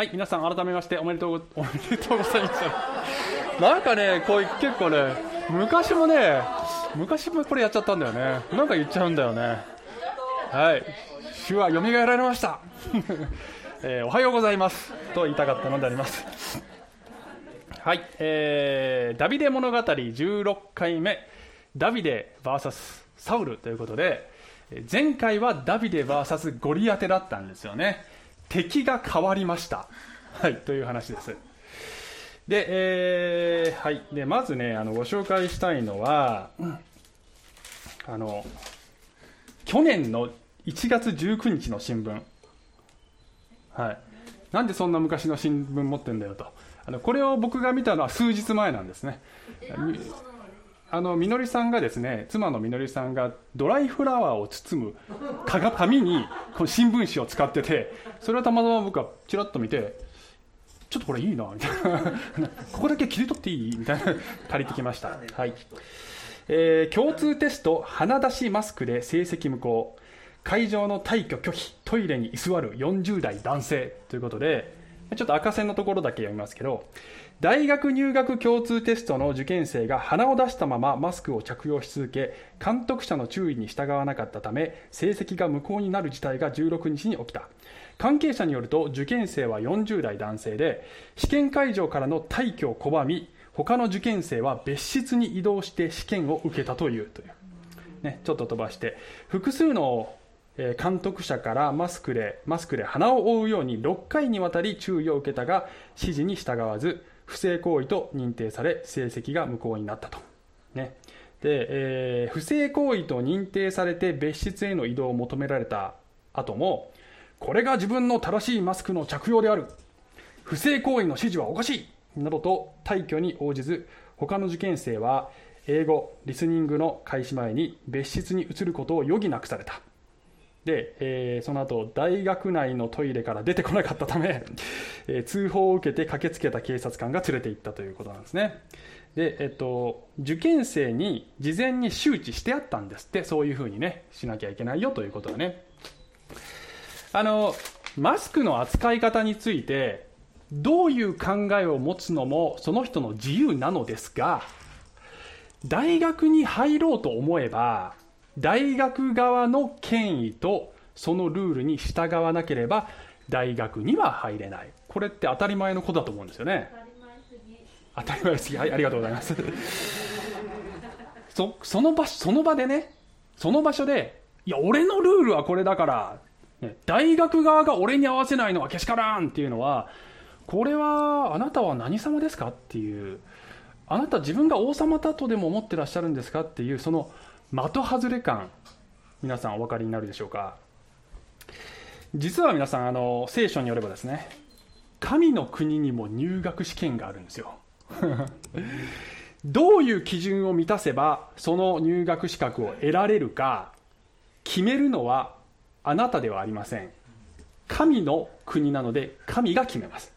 はい、皆さん改めましておめでとうおめでとうございます。なんかね、こうい結構ね、昔もね、昔もこれやっちゃったんだよね。なんか言っちゃうんだよね。はい、主は蘇られました。えーおはようございますと言いたかったのであります。はい、えーダビデ物語16回目、ダビデ VS サウルということで、前回はダビデ VS ゴリアテだったんですよね。敵が変わりました。はい、という話です。で、えーはい、でまずね、あのご紹介したいのは、あの去年の1月19日の新聞、はい、なんでそんな昔の新聞持ってんだよと、あのこれを僕が見たのは数日前なんですね。あのみのりさんがですね妻のみのりさんがドライフラワーを包む紙にこの新聞紙を使っててそれをたまたま僕はちらっと見てちょっとこれいいなみたいな。ここだけ切り取っていい？みたいな。借りてきました、はい。えー共通テスト鼻出しマスクで成績無効。会場の退去拒否。トイレに居座る40代男性。ということでちょっと赤線のところだけ読みますけど大学入学共通テストの受験生が鼻を出したままマスクを着用し続け監督者の注意に従わなかったため成績が無効になる事態が16日に起きた。関係者によると受験生は40代男性で試験会場からの退去を拒み他の受験生は別室に移動して試験を受けたという。という、ね、ちょっと飛ばして複数の監督者からマスクでマスクで鼻を覆うように6回にわたり注意を受けたが指示に従わず不正行為と認定され成績が無効になったと、ね。でえー不正行為と認定されて別室への移動を求められた後もこれが自分の正しいマスクの着用である。不正行為の指示はおかしい。などと退去に応じず他の受験生は英語リスニングの開始前に別室に移ることを余儀なくされた。で、えーその後大学内のトイレから出てこなかったため、えー通報を受けて駆けつけた警察官が連れて行ったということなんですね。で、えっと、受験生に事前に周知してあったんですって。そういうふうにねしなきゃいけないよということだね。あのマスクの扱い方についてどういう考えを持つのもその人の自由なのですが大学に入ろうと思えば大学側の権威とそのルールに従わなければ大学には入れない。これって当たり前のことだと思うんですよね。当たり前すぎ。はいありがとうございます。そその場その場でねその場所でいや俺のルールはこれだから、大学側が俺に合わせないのはけしからんっていうのはこれはあなたは何様ですかっていうあなた自分が王様だとでも思ってらっしゃるんですかっていうその的外れ感皆さんお分かりになるでしょうか？実は皆さんあの聖書によればですね神の国にも入学試験があるんですよ。どういう基準を満たせばその入学資格を得られるか決めるのはあなたではありません。神の国なので神が決めます。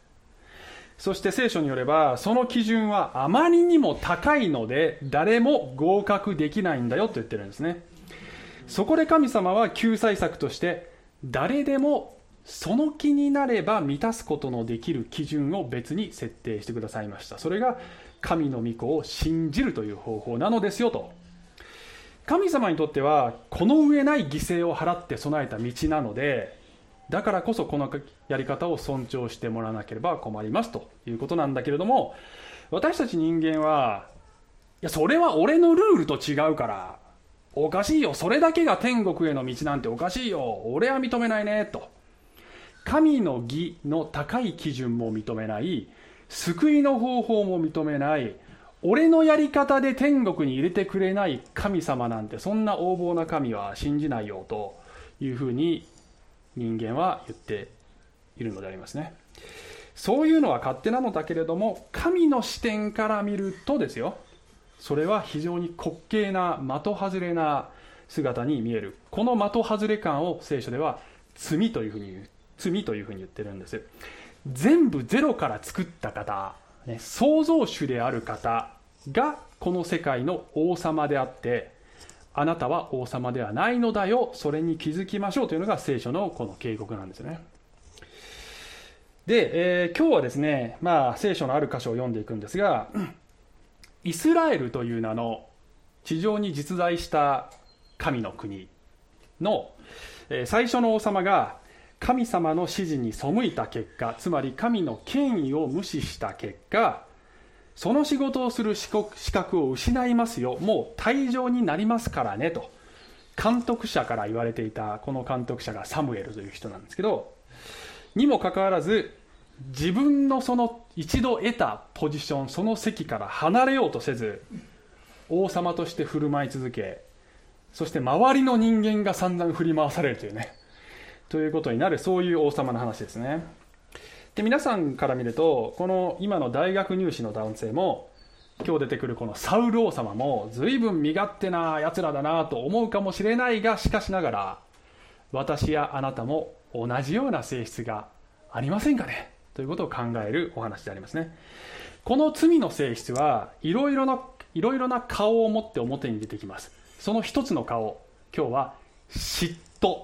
そして聖書によればその基準はあまりにも高いので誰も合格できないんだよと言ってるんですね。そこで神様は救済策として誰でもその気になれば満たすことのできる基準を別に設定してくださいました。それが神の御子を信じるという方法なのですよと。神様にとってはこの上ない犠牲を払って備えた道なのでだからこそこのやり方を尊重してもらわなければ困りますということなんだけれども私たち人間はいやそれは俺のルールと違うからおかしいよ。それだけが天国への道なんておかしいよ。俺は認めないねと。神の義の高い基準も認めない。救いの方法も認めない。俺のやり方で天国に入れてくれない神様なんてそんな横暴な神は信じないよというふうに人間は言っているのでありますね。そういうのは勝手なのだけれども神の視点から見るとですよ。それは非常に滑稽な的外れな姿に見える。この的外れ感を聖書では罪というふうに言う罪というふうに言ってるんです。全部ゼロから作った方、ね、創造主である方がこの世界の王様であってあなたは王様ではないのだよ。それに気づきましょうというのが聖書のこの警告なんですね。で、えー、今日はですね、まあ、聖書のある箇所を読んでいくんですが、イスラエルという名の地上に実在した神の国の、えー、最初の王様が神様の指示に背いた結果つまり神の権威を無視した結果その仕事をする資格を失いますよ。もう退場になりますからねと。監督者から言われていたこの監督者がサムエルという人なんですけどにもかかわらず自分のその一度得たポジションその席から離れようとせず王様として振る舞い続けそして周りの人間が散々振り回されるというね。ということになるそういう王様の話ですね。で皆さんから見るとこの今の大学入試の男性も今日出てくるこのサウル王様も随分身勝手なやつらだなと思うかもしれないがしかしながら私やあなたも同じような性質がありませんかね？ということを考えるお話でありますね。この罪の性質はいろいろないろいろな顔を持って表に出てきます。その一つの顔今日は嫉妬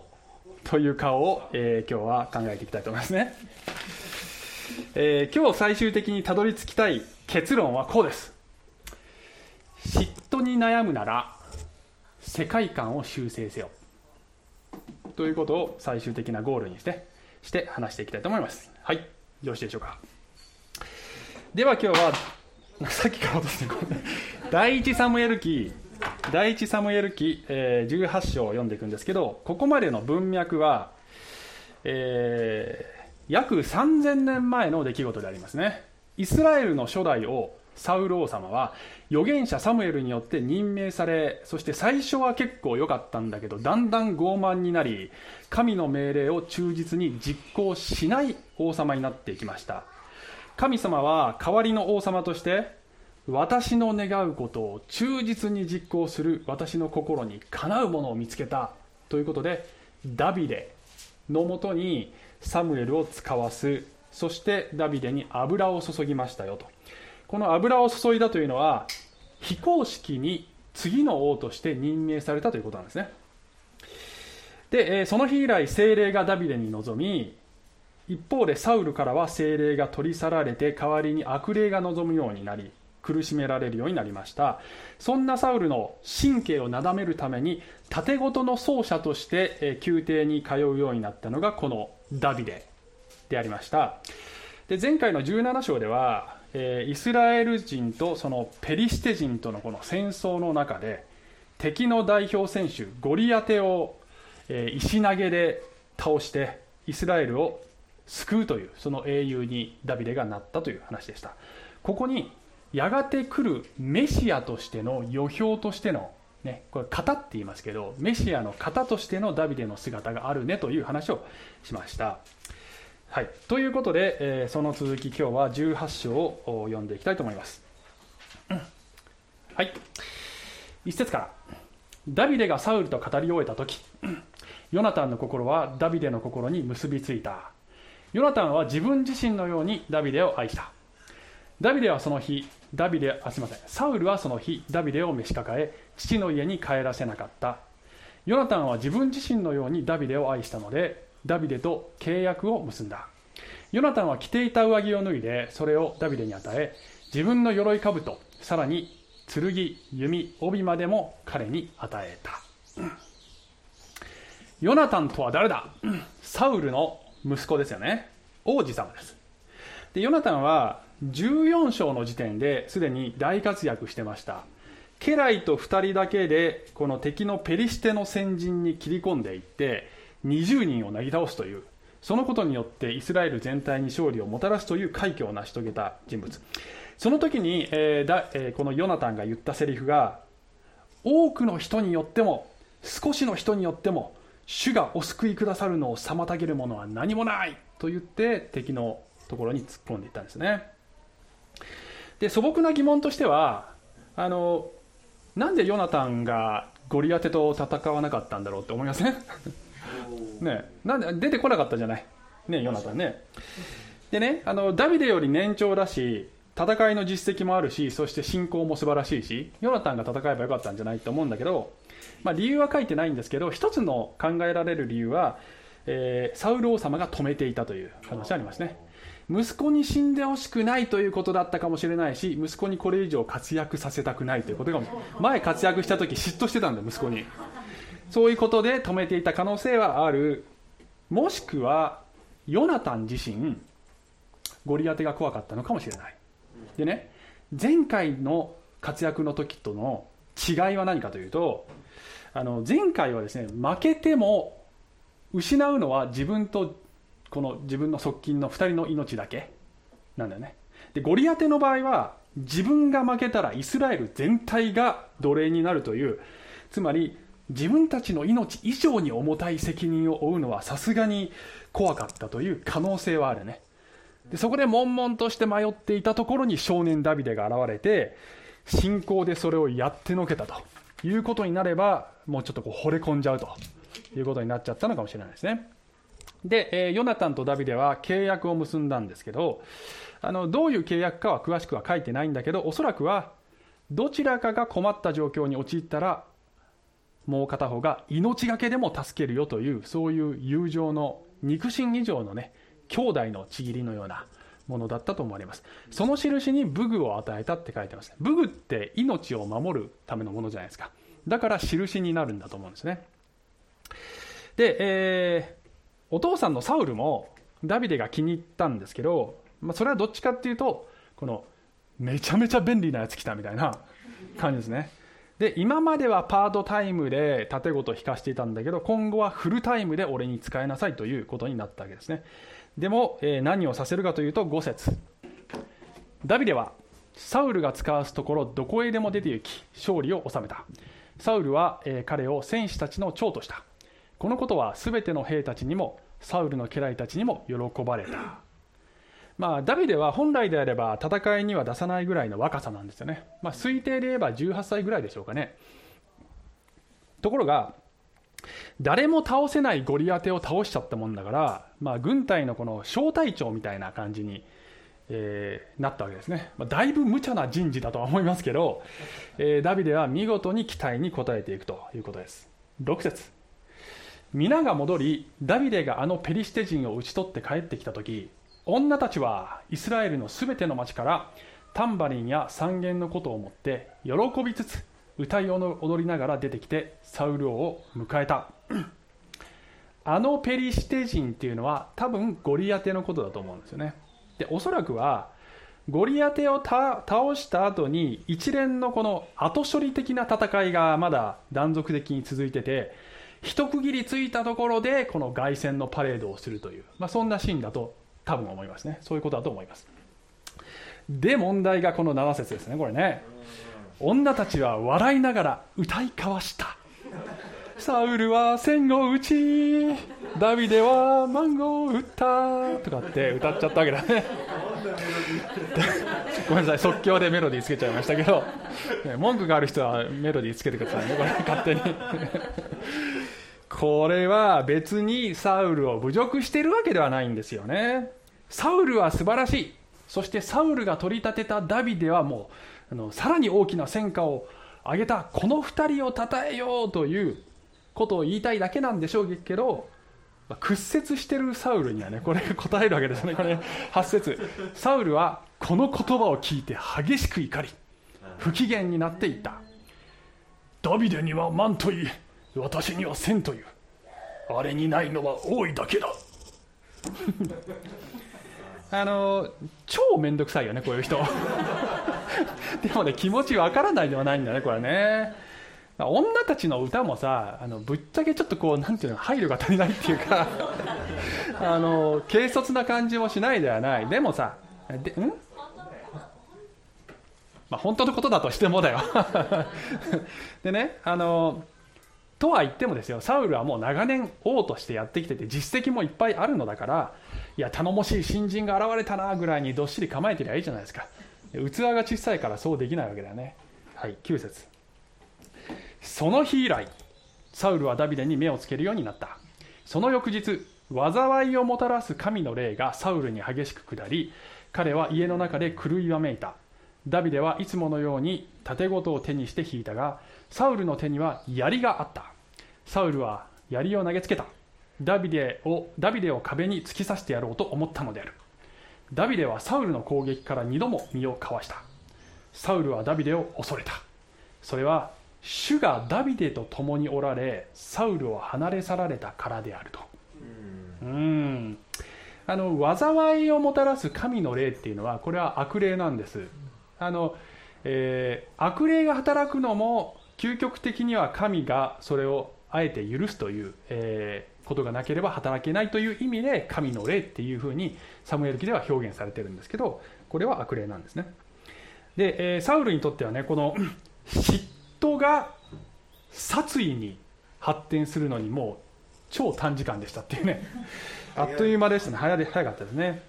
という顔を、えー、今日は考えていきたいと思いますね、えー、今日最終的にたどり着きたい結論はこうです。嫉妬に悩むなら世界観を修正せよ。ということを最終的なゴールにしてして話していきたいと思います。はい。よろしいでしょうか。では今日は さっきから落として第一サムエル記。第一サムエル記、えー、18章を読んでいくんですけどここまでの文脈は、えー、約3000年前の出来事でありますね。イスラエルの初代王サウル王様は預言者サムエルによって任命されそして最初は結構良かったんだけどだんだん傲慢になり神の命令を忠実に実行しない王様になっていきました。神様は代わりの王様として私の願うことを忠実に実行する私の心にかなうものを見つけたということでダビデのもとにサムエルを使わす。そしてダビデに油を注ぎましたよと。この油を注いだというのは非公式に次の王として任命されたということなんですね。でその日以来精霊がダビデに臨み一方でサウルからは精霊が取り去られて代わりに悪霊が望むようになり苦しめられるようになりました。そんなサウルの神経をなだめるために盾事の奏者として宮廷に通うようになったのがこのダビデでありました。で前回の17章ではえイスラエル人とそのペリシテ人とのこの戦争の中で敵の代表選手ゴリアテをえ石投げで倒してイスラエルを救うというその英雄にダビデがなったという話でした。ここにやがて来るメシアとしての予表としての、ね、これ型って言いますけどメシアの型としてのダビデの姿があるねという話をしました。はい、ということで、えー、その続き今日は18章を読んでいきたいと思います。はい、一節から。ダビデがサウルと語り終えた時ヨナタンの心はダビデの心に結びついた。ヨナタンは自分自身のようにダビデを愛した。ダビデはその日ダビデあすみません。サウルはその日ダビデを召し抱え父の家に帰らせなかった。ヨナタンは自分自身のようにダビデを愛したのでダビデと契約を結んだ。ヨナタンは着ていた上着を脱いでそれをダビデに与え自分の鎧兜さらに剣弓帯までも彼に与えた。ヨナタンとは誰だ？サウルの息子ですよね。王子様です。でヨナタンは14章の時点ですでに大活躍してました。家来と2人だけでこの敵のペリシテの先陣に切り込んでいって20人をなぎ倒すというそのことによってイスラエル全体に勝利をもたらすという快挙を成し遂げた人物。その時に、えーだえー、このヨナタンが言ったセリフが多くの人によっても少しの人によっても主がお救いくださるのを妨げるものは何もないと言って敵のところに突っ込んでいったんですね。で素朴な疑問としてはあのなんでヨナタンがゴリアテと戦わなかったんだろうって思いません？ね。なんで出てこなかったじゃない。ねヨナタンね。でねあのダビデより年長だし戦いの実績もあるしそして信仰も素晴らしいしヨナタンが戦えばよかったんじゃないと思うんだけど、まあ、理由は書いてないんですけど一つの考えられる理由は、えー、サウル王様が止めていたという話ありますね息子に死んでほしくないということだったかもしれないし息子にこれ以上活躍させたくないということかも前活躍した時嫉妬してたんだ息子に。そういうことで止めていた可能性はある。もしくはヨナタン自身ゴリアテが怖かったのかもしれない。でね前回の活躍の時との違いは何かというとあの前回はですね負けても失うのは自分とこの自分の側近の2人の命だけなんだよね。でゴリアテの場合は自分が負けたらイスラエル全体が奴隷になるというつまり自分たちの命以上に重たい責任を負うのはさすがに怖かったという可能性はあるね。でそこで悶々として迷っていたところに少年ダビデが現れて信仰でそれをやってのけたということになればもうちょっとこう惚れ込んじゃうということになっちゃったのかもしれないですね。で、えー、ヨナタンとダビデは契約を結んだんですけどあのどういう契約かは詳しくは書いてないんだけどおそらくはどちらかが困った状況に陥ったらもう片方が命がけでも助けるよというそういう友情の肉親以上のね兄弟のちぎりのようなものだったと思われます。その印に武具を与えたって書いてます武具って命を守るためのものじゃないですか。だから印になるんだと思うんですね。で、えお父さんのサウルもダビデが気に入ったんですけど、まあ、それはどっちかっていうとこのめちゃめちゃ便利なやつ来たみたいな 感じですね。で今まではパートタイムで盾ごと引かしていたんだけど今後はフルタイムで俺に使いなさいということになったわけですね。でも、えー、何をさせるかというと5節。ダビデはサウルが使わすところどこへでも出て行き勝利を収めた。サウルは、えー、彼を戦士たちの長とした。このことは全ての兵たちにもサウルの家来たちにも喜ばれた。まあ、ダビデは本来であれば戦いには出さないぐらいの若さなんですよね、まあ、推定で言えば18歳ぐらいでしょうかね。ところが誰も倒せないゴリアテを倒しちゃったもんだから、まあ、軍隊のこの小隊長みたいな感じに、えー、なったわけですね、まあ、だいぶ無茶な人事だとは思いますけど、えー、ダビデは見事に期待に応えていくということです。6節。皆が戻りダビデがあのペリシテ人を討ち取って帰ってきた時女たちはイスラエルのすべての町からタンバリンや三弦のことを持って喜びつつ歌い踊りながら出てきてサウル王を迎えた。あのペリシテ人っていうのは多分ゴリアテのことだと思うんですよね。でおそらくはゴリアテを倒した後に一連のこの後処理的な戦いがまだ断続的に続いてて一区切りついたところでこの凱旋のパレードをするという、まあ、そんなシーンだと多分思いますね。そういうことだと思います。で問題がこの7節ですねこれね。女たちは笑いながら歌い交わした。サウルは戦を打ち。ダビデはマンゴーを打った。とかって歌っちゃったわけだね。ごめんなさい即興でメロディーつけちゃいましたけど。文句がある人はメロディーつけてくださいねこれ勝手に。これは別にサウルを侮辱しているわけではないんですよね。サウルは素晴らしい。そしてサウルが取り立てたダビデはもうあのさらに大きな戦果を上げた。この2人を称えようということを言いたいだけなんでしょうけど屈折してるサウルにはねこれ答えるわけですね。これ8節。サウルはこの言葉を聞いて激しく怒り不機嫌になっていった。ダビデには万と言い。私には千という。あれにないのは多いだけだ。あの超面倒くさいよねこういう人。でもね気持ちわからないではないんだねこれね。女たちの歌もさあのぶっちゃけちょっとこうなんていうの配慮が足りないっていうか。あの軽率な感じもしないではない。でもさでん？まあ本当のことだとしてもだよ。でねあのとは言ってもですよサウルはもう長年王としてやってきてて実績もいっぱいあるのだからいや頼もしい新人が現れたなぐらいにどっしり構えてりゃいいじゃないですか。器が小さいからそうできないわけだよね。はい9節。その日以来サウルはダビデに目をつけるようになった。その翌日災いをもたらす神の霊がサウルに激しく下り彼は家の中で狂いわめいた。ダビデはいつものように盾事を手にして引いたがサウルの手には槍があった。サウルは槍を投げつけた。ダビデをダビデを壁に突き刺してやろうと思ったのである。ダビデはサウルの攻撃から2度も身をかわした。サウルはダビデを恐れた。それは主がダビデと共におられサウルを離れ去られたからであると。うん。あの災いをもたらす神の霊っていうのはこれは悪霊なんです。あの、えー、悪霊が働くのも究極的には神がそれをあえて許すという、えー、ことがなければ働けないという意味で神の霊っていうふうにサムエル記では表現されてるんですけどこれは悪霊なんですね。で、えー、サウルにとってはねこの嫉妬が殺意に発展するのにもう超短時間でしたっていうね。あっという間でしたね。早早かったですね。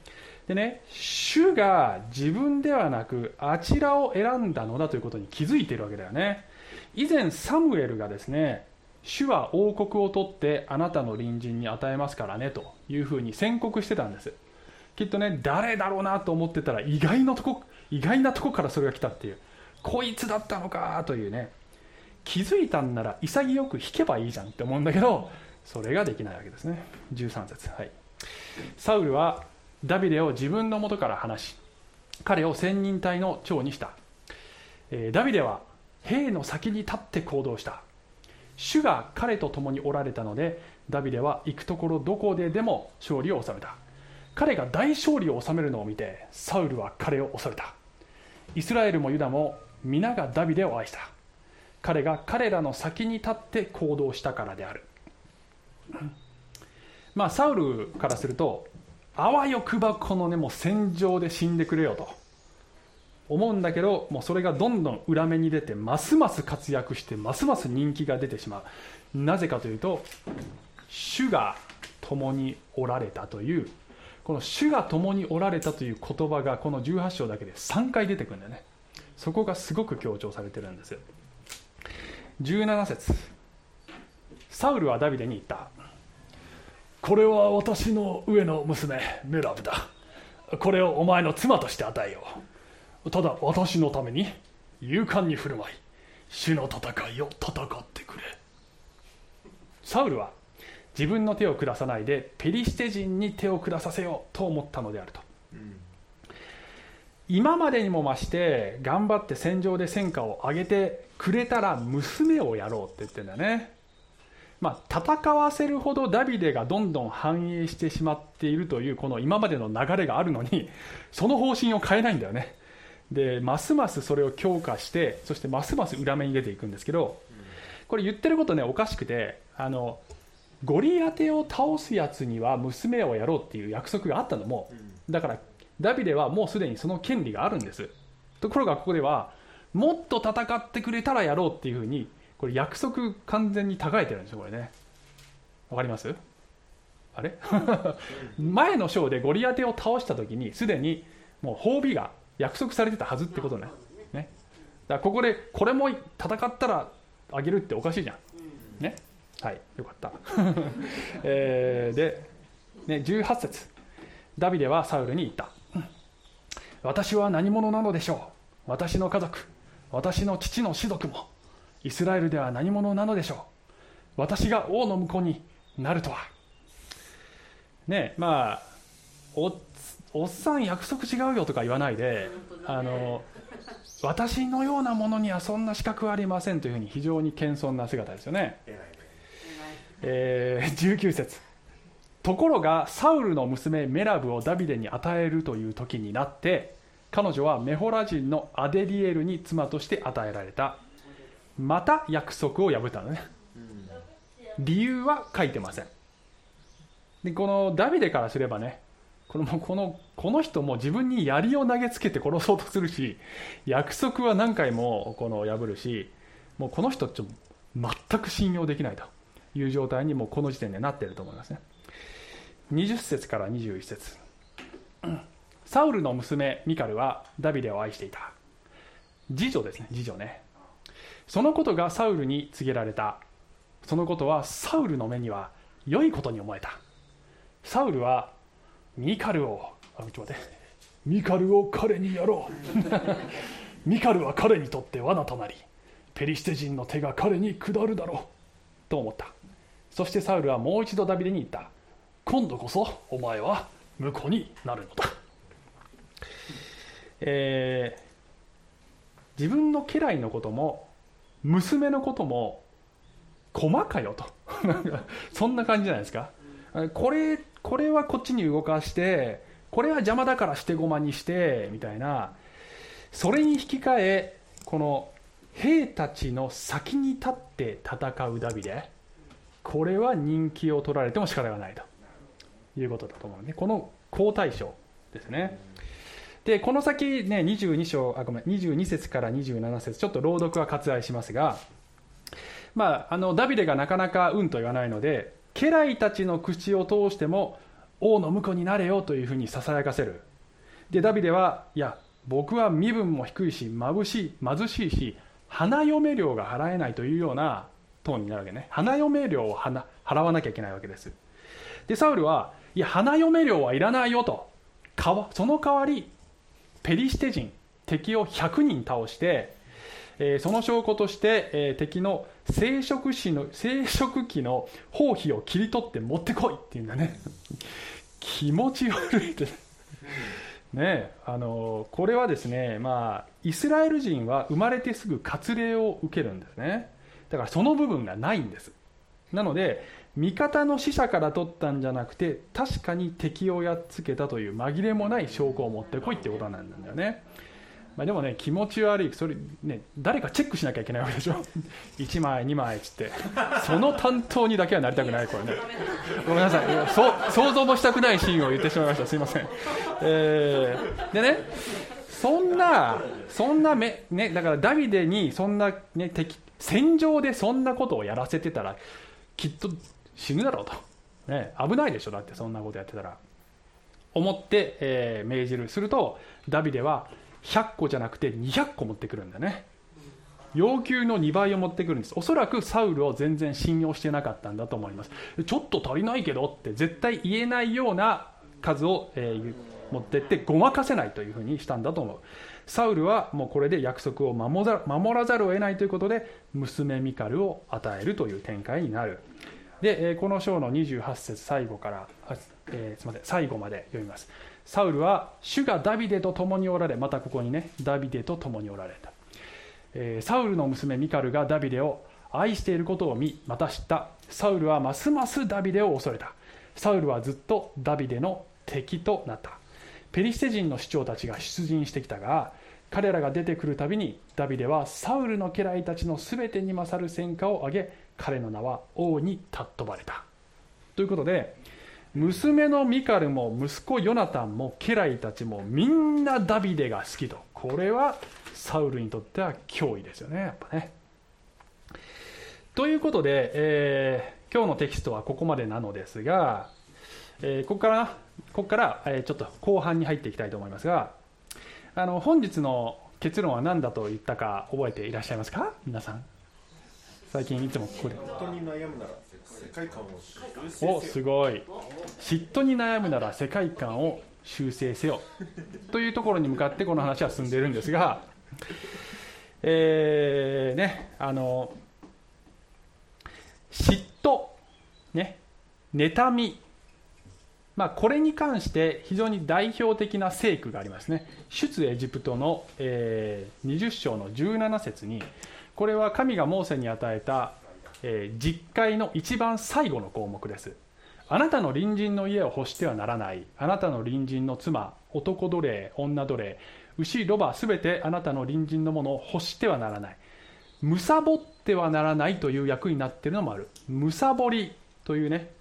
でね主が自分ではなくあちらを選んだのだということに気づいているわけだよね以前サムエルがですね主は王国を取ってあなたの隣人に与えますからねというふうに宣告してたんです。きっとね誰だろうなと思ってたら意外なとこ意外なとこからそれが来たっていうこいつだったのかというね。気づいたんなら潔く引けばいいじゃんって思うんだけどそれができないわけですね。13節。はい。サウルはダビデを自分のもとから離し彼を千人隊の長にした、えー、ダビデは兵の先に立って行動した。主が彼と共におられたのでダビデは行くところどこででも勝利を収めた。彼が大勝利を収めるのを見てサウルは彼を恐れた。イスラエルもユダも皆がダビデを愛した。彼が彼らの先に立って行動したからである。まあサウルからするとあわよくばこのねもう戦場で死んでくれよと。思うんだけどもうそれがどんどん裏目に出てますます活躍してますます人気が出てしまう。なぜかというと主が共におられたというこの主が共におられたという言葉がこの18章だけで3回出てくるんだよね。そこがすごく強調されてるんです17節。サウルはダビデに言った。これは私の上の娘メラブだ。これをお前の妻として与えよう。ただ私のために勇敢に振る舞い主の戦いを戦ってくれ。サウルは自分の手を下さないでペリシテ人に手を下させようと思ったのであると、うん、今までにも増して頑張って戦場で戦果を上げてくれたら娘をやろうって言ってんだね。まあ、戦わせるほどダビデがどんどん繁栄してしまっているというこの今までの流れがあるのにその方針を変えないんだよね。でますますそれを強化してそしてますます裏目に出ていくんですけどこれ言ってることねおかしくてあのゴリアテを倒すやつには娘をやろうっていう約束があったのもだからダビデはもうすでにその権利があるんです。ところがここではもっと戦ってくれたらやろうっていうふうにこれ約束完全に高えてるんですよこれね。わかります？あれ？前の章でゴリアテを倒した時にすでにもう褒美が約束されてたはずってことね。ね。だからここでこれも戦ったらあげるっておかしいじゃん。ね。はい。よかった、えー、で、ね、18節。ダビデはサウルに言った。私は何者なのでしょう。私の家族私の父の士族もイスラエルでは何者なのでしょう。私が王の婿になるとは。ねまあおっさん約束違うよとか言わないであの私のようなものにはそんな資格はありませんというふうに非常に謙遜な姿ですよね、えー、19節。ところがサウルの娘メラブをダビデに与えるという時になって彼女はメホラ人のアデリエルに妻として与えられた。また約束を破ったのね。理由は書いてません。でこのダビデからすればねこのこのこの人も自分に槍を投げつけて殺そうとするし約束は何回もこの破るしもうこの人ちょ全く信用できないという状態にもうこの時点でなっていると思いますね。20節から21節。サウルの娘ミカルはダビデを愛していた。次女ですね次女ね。そのことがサウルに告げられた。そのことはサウルの目には良いことに思えた。サウルはミカルをあちょっと待って。ミカルを彼にやろう。ミカルは彼にとって罠となりペリシテ人の手が彼に下るだろう。と思った。そしてサウルはもう一度ダビデに言った。今度こそお前は婿になるのだ。えー、自分の家来のことも娘のことも駒かよと。そんな感じじゃないですか。これこれはこっちに動かしてこれは邪魔だから捨て駒にしてみたいな。それに引き換えこの兵たちの先に立って戦うダビデこれは人気を取られても仕方がないと。いうことだと思うね。この好対象ですね。でこの先ね22章あごめん22節から27節ちょっと朗読は割愛しますがまああのダビデがなかなかうんと言わないので家来たちの口を通しても王の婿になれよというふうにささやかせる。でダビデはいや僕は身分も低いし眩しい貧しいし花嫁料が払えないというようなトーンになるわけね。花嫁料を払わなきゃいけないわけです。でサウルはいや花嫁料はいらないよと。その代わりペリシテ人敵を100人倒して、えー、その証拠として、えー、敵の生殖期の生殖期の包皮を切り取って持ってこいっていうんだね。気持ち悪いって。ねあのこれはですね、まあ、イスラエル人は生まれてすぐ割礼を受けるんですね。だからその部分がないんです。なので味方の死者から取ったんじゃなくて確かに敵をやっつけたという紛れもない証拠を持ってこいってことなんだよね、まあ、でもね気持ち悪い。それね誰かチェックしなきゃいけないわけでしょ。1枚2枚っつって。その担当にだけはなりたくないこれね。ごめんなさい。そ想像もしたくないシーンを言ってしまいました。すいません、えー、でねそんなそんなめ、ね、だからダビデにそんな、ね、敵戦場でそんなことをやらせてたらきっと死ぬだろうと、ね、危ないでしょ。だってそんなことやってたら。思って、えー、命じる。するとダビデは100個じゃなくて200個持ってくるんだね。要求の2倍を持ってくるんです。おそらくサウルを全然信用してなかったんだと思います。ちょっと足りないけどって絶対言えないような数を、えー、持ってってごまかせないというふうにしたんだと思う。サウルはもうこれで約束を守らざるを得ないということで娘ミカルを与えるという展開になる。でこの章の28節最後からえー、すみません最後まで読みます。サウルは主がダビデと共におられまたここにねダビデと共におられた、えー、サウルの娘ミカルがダビデを愛していることを見また知った。サウルはますますダビデを恐れた。サウルはずっとダビデの敵となった。ペリシテ人の首長たちが出陣してきたが彼らが出てくるたびにダビデはサウルの家来たちの全てに勝る戦果を挙げ彼の名は王に尊ばれた。ということで娘のミカルも息子ヨナタンも家来たちもみんなダビデが好きと。これはサウルにとっては脅威ですよねやっぱね。ということで、えー、今日のテキストはここまでなのですが、えー、ここからここから、えー、ちょっと後半に入っていきたいと思いますがあの本日の結論は何だと言ったか覚えていらっしゃいますか？皆さん。最近いつもここで。本当に悩むなら。おすごい。嫉妬に悩むなら世界観を修正せよ。というところに向かってこの話は進んでいるんですがえー、ねあの嫉妬ね妬み。まあ、これに関して非常に代表的な聖句がありますね。出エジプトの、えー、20章の17節にこれは神がモーセに与えたえー、実会の一番最後の項目です。あなたの隣人の家を欲してはならない。あなたの隣人の妻男奴隷女奴隷牛ロバすべてあなたの隣人のものを欲してはならない。むさぼってはならないという役になっているのもある。むさぼりというね。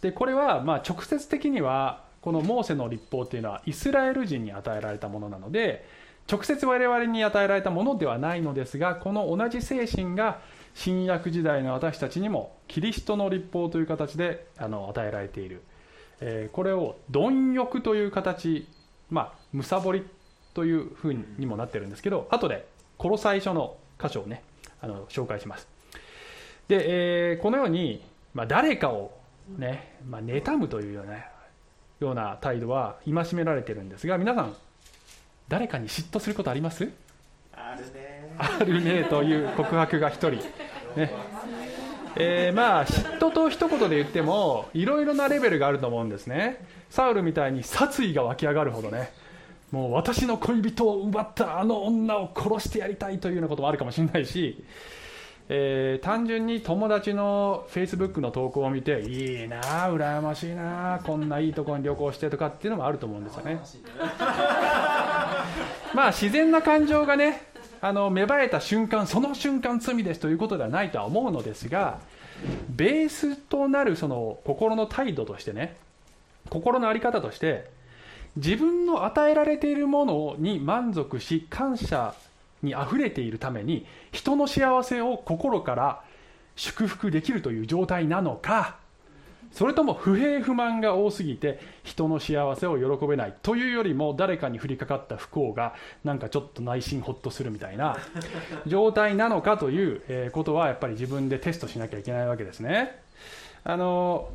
でこれはまあ直接的にはこのモーセの立法っていうのはイスラエル人に与えられたものなので直接我々に与えられたものではないのですがこの同じ精神が新約時代の私たちにもキリストの立法という形であの与えられている、えー、これを貪欲という形まあむさぼりというふうにもなってるんですけど後でこの最初の箇所をねあの紹介します。で、えー、このように、まあ、誰かをね、まあ、妬むというようなような態度は戒められてるんですが皆さん誰かに嫉妬することあります？あるね。あるねという告白が1人。ね。えー、まあ嫉妬と一言で言ってもいろいろなレベルがあると思うんですね。サウルみたいに殺意が湧き上がるほどね。もう私の恋人を奪ったあの女を殺してやりたいというようなこともあるかもしれないし、えー、単純に友達のフェイスブックの投稿を見ていいな羨ましいなこんないいところに旅行してとかっていうのもあると思うんですよね。まあ自然な感情がねあの芽生えた瞬間その瞬間罪ですということではないとは思うのですがベースとなるその心の態度としてね心の在り方として自分の与えられているものに満足し感謝にあふれているために人の幸せを心から祝福できるという状態なのかそれとも不平不満が多すぎて人の幸せを喜べないというよりも誰かに降りかかった不幸がなんかちょっと内心ホッとするみたいな 状態なのかということはやっぱり自分でテストしなきゃいけないわけですね。あの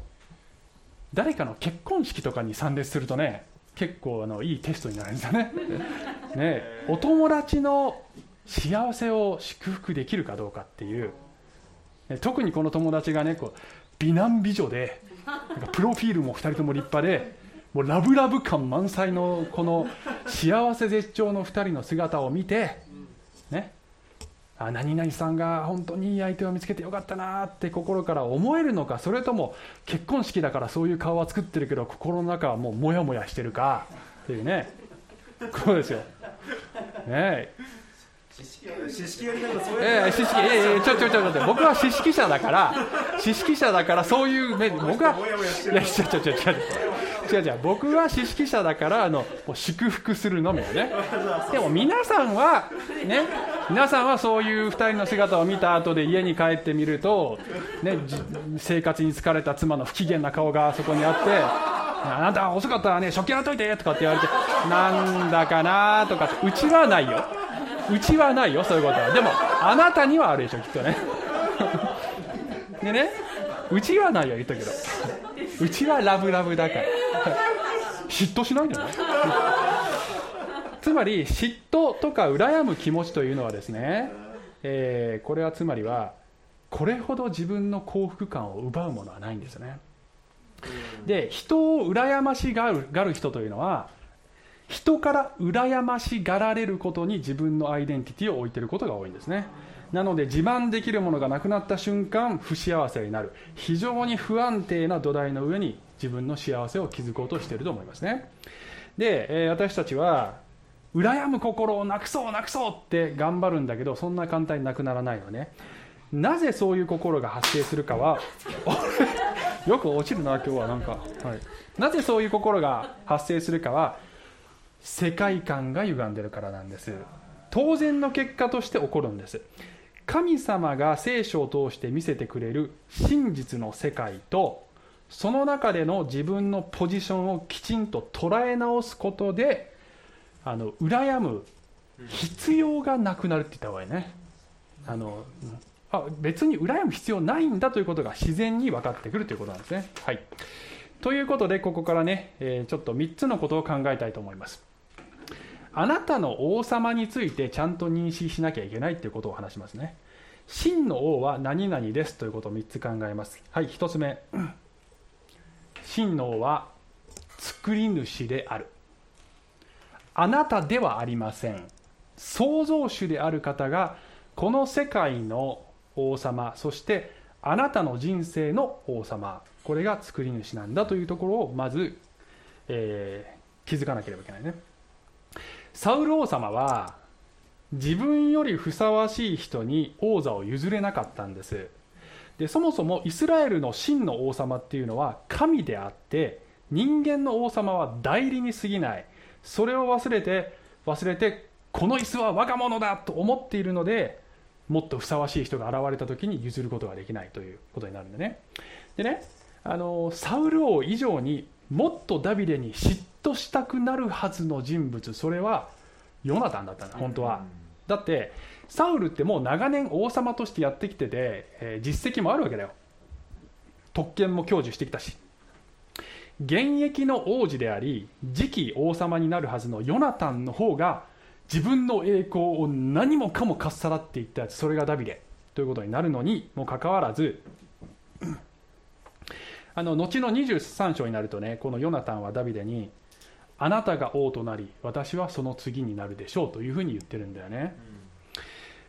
誰かの結婚式とかに参列するとね結構あのいいテストになるんですよね ねお友達の幸せを祝福できるかどうかっていう特にこの友達がねこう美男美女でなんかプロフィールも2人とも立派でもうラブラブ感満載のこの幸せ絶頂の2人の姿を見て、ね、あ何々さんが本当にいい相手を見つけてよかったなって心から思えるのかそれとも結婚式だからそういう顔は作ってるけど心の中はもうモヤモヤしてるかっていうね。こうですよ。ね。知識やり。ながらそういうええ知識ええちょちょちょちょ僕は知識者だから知識者だからそういう面僕はいやちょちょちょちょ違う違う僕は知識者だからあの祝福するのみよね。でも皆さんはね皆さんはそういう2人の姿を見た後で家に帰ってみると、ね、生活に疲れた妻の不機嫌な顔がそこにあってあなた遅かったらね食器洗っといてとかって言われてなんだかなとかうちはないようちはないよそういうことは。でもあなたにはあるでしょきっとね。でねうちはないよ言ったけど。うちはラブラブだから。嫉妬しないんじゃないつまり嫉妬とか羨む気持ちというのはですね、えー、これはつまりはこれほど自分の幸福感を奪うものはないんですよね。で人を羨ましがる人というのは人から羨ましがられることに自分のアイデンティティを置いていることが多いんですね。なので自慢できるものがなくなった瞬間不幸せになる。非常に不安定な土台の上に自分の幸せを築こうとしていると思いますね。で、え、私たちは羨む心をなくそうなくそうって頑張るんだけどそんな簡単になくならないのね。なぜそういう心が発生するかは よく落ちるな今日は。なんか、はい、なぜそういう心が発生するかは世界観が歪んでるからなんです当然の結果として起こるんです神様が聖書を通して見せてくれる真実の世界とその中での自分のポジションをきちんと捉え直すことであの羨む必要がなくなるって言った方がいいねあのあ別に羨む必要ないんだということが自然に分かってくるということなんですね。はい、ということでここからね、えー、ちょっと3つのことを考えたいと思います。あなたの王様についてちゃんと認識しなきゃいけないということを話しますね。真の王は何々ですということを3つ考えます。はい、1つ目。真の王は作り主であるあなたではありません創造主である方がこの世界の王様そしてあなたの人生の王様これが作り主なんだというところをまず、えー、気づかなければいけないねサウル王様は自分よりふさわしい人に王座を譲れなかったんです。でそもそもイスラエルの真の王様っていうのは神であって人間の王様は代理に過ぎない。それを忘れて忘れてこの椅子は我が物だと思っているのでもっとふさわしい人が現れた時に譲ることができないということになるんでね。でねあのサウル王以上にもっとダビデに嫉妬したくなるはずの人物。それはヨナタンだったん。だ本当は、だってサウルってもう長年王様としてやってきてて、えー、実績もあるわけだよ。特権も享受してきたし。現役の王子であり次期王様になるはずのヨナタンの方が自分の栄光を何もかもかっさらっていったやつ。それがダビデということになるのにもかかわらずあの後の23章になるとねこのヨナタンはダビデにあなたが王となり私はその次になるでしょうというふうに言ってるんだよね、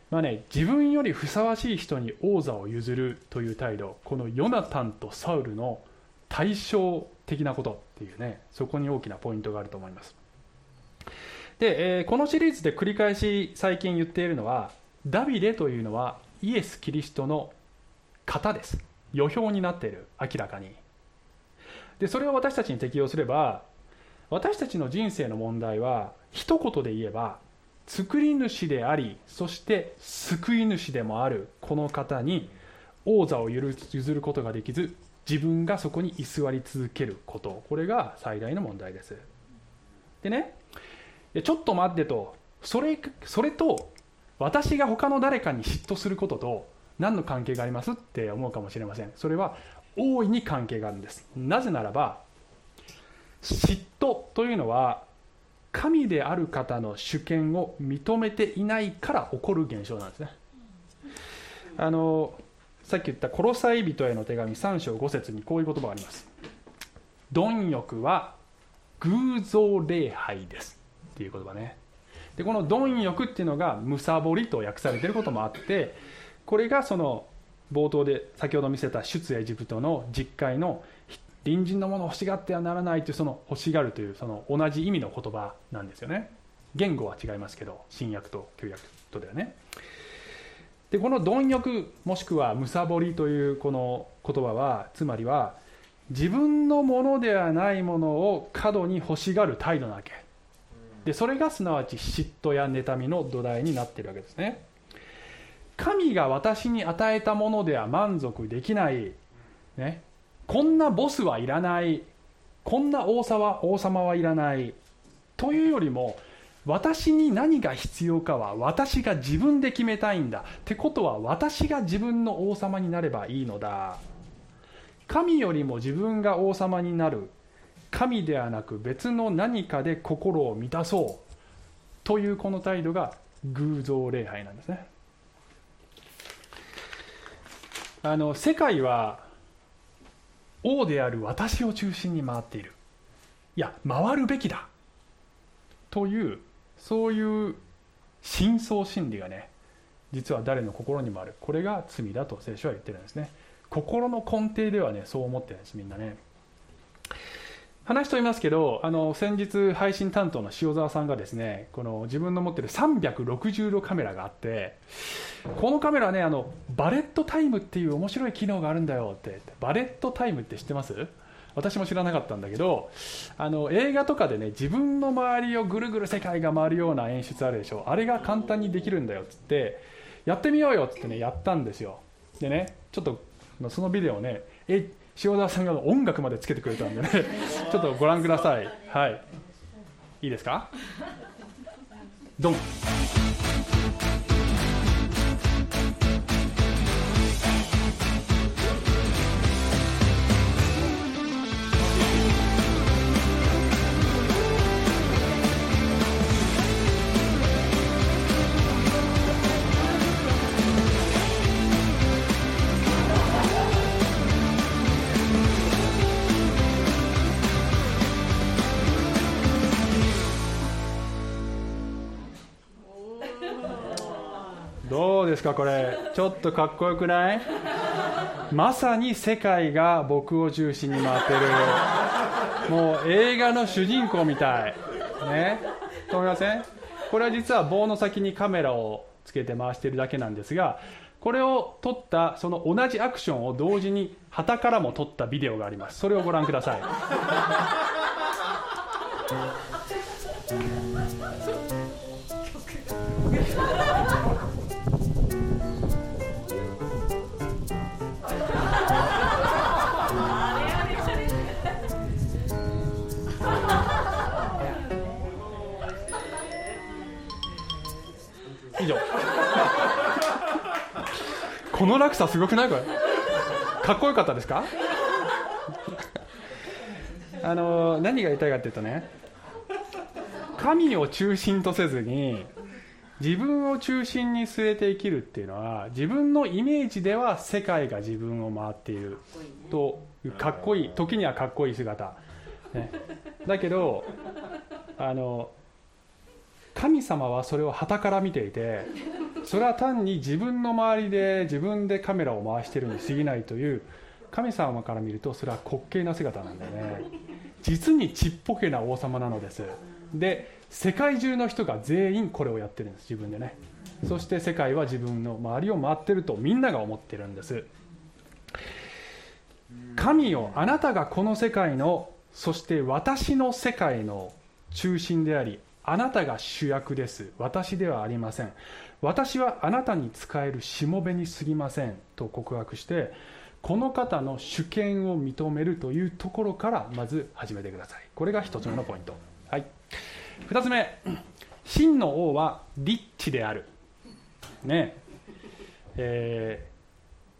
まあね、自分よりふさわしい人に王座を譲るという態度このヨナタンとサウルの対照的なことっていうねそこに大きなポイントがあると思います。で、えー、このシリーズで繰り返し最近言っているのはダビデというのはイエス・キリストの型です予表になっている明らかに。でそれを私たちに適用すれば私たちの人生の問題は一言で言えば作り主でありそして救い主でもあるこの方に王座を譲ることができず自分がそこに居座り続けること。これが最大の問題です。でねちょっと待ってと。それそれと私が他の誰かに嫉妬することと何の関係がありますって思うかもしれません。それは大いに関係があるんです。なぜならば嫉妬というのは神である方の主権を認めていないから起こる現象なんですね。あのさっき言った「殺さい人への手紙」3章5節にこういう言葉があります。貪欲は偶像礼拝ですっていう言葉ね。でこの貪欲っていうのがむさぼりと訳されていることもあってこれがその冒頭で先ほど見せた出エジプトの実会の隣人のものを欲しがってはならないというその欲しがるというその同じ意味の言葉なんですよね。言語は違いますけど新約と旧約とではねでこの貪欲もしくはむさぼりというこの言葉はつまりは自分のものではないものを過度に欲しがる態度なわけ。でそれがすなわち嫉妬や妬みの土台になっているわけですね。神が私に与えたものでは満足できない、ね、こんなボスはいらない。こんな王様王様はいらない。というよりも私に何が必要かは私が自分で決めたいんだ。ってことは私が自分の王様になればいいのだ。神よりも自分が王様になる。神ではなく別の何かで心を満たそう。というこの態度が偶像礼拝なんですね。あの世界は王である私を中心に回っている。いや回るべきだ。というそういう深層心理がね実は誰の心にもある。これが罪だと聖書は言ってるんですね。心の根底ではねそう思ってるんですみんなね。話しておりますけどあの先日配信担当の塩沢さんがですねこの自分の持ってる360度カメラがあってこのカメラねあのバレットタイムっていう面白い機能があるんだよってバレットタイムって知ってます？私も知らなかったんだけどあの映画とかでね自分の周りをぐるぐる世界が回るような演出あるでしょ。あれが簡単にできるんだよっつってやってみようよっつってねやったんですよ。でねちょっとそのビデオねえ塩田さんが音楽までつけてくれたんでね。ちょっとご覧ください。はい。いいですか？ドンですかこれ。ちょっとかっこよくない？まさに世界が僕を中心に回ってる。もう映画の主人公みたい。ね？と思いません？これは実は棒の先にカメラをつけて回してるだけなんですがこれを撮ったその同じアクションを同時に旗からも撮ったビデオがあります。それをご覧ください。この落差すごくないこれ？かっこよかったですか？あの何が言いたいかっていうとね神を中心とせずに自分を中心に据えて生きるっていうのは自分のイメージでは世界が自分を回っているとかっこいい時にはかっこいい姿。ね、だけどあの神様はそれを旗から見ていてそれは単に自分の周りで自分でカメラを回しているに過ぎないという神様から見るとそれは滑稽な姿なんだよね。実にちっぽけな王様なのです。で世界中の人が全員これをやってるんです自分でね。そして世界は自分の周りを回ってるとみんなが思ってるんです。神よあなたがこの世界のそして私の世界の中心でありあなたが主役です。私ではありません。私はあなたに仕えるしもべにすぎませんと告白してこの方の主権を認めるというところからまず始めてください。これが1つ目のポイント、はい、2つ目。真の王はリッチである。ね。え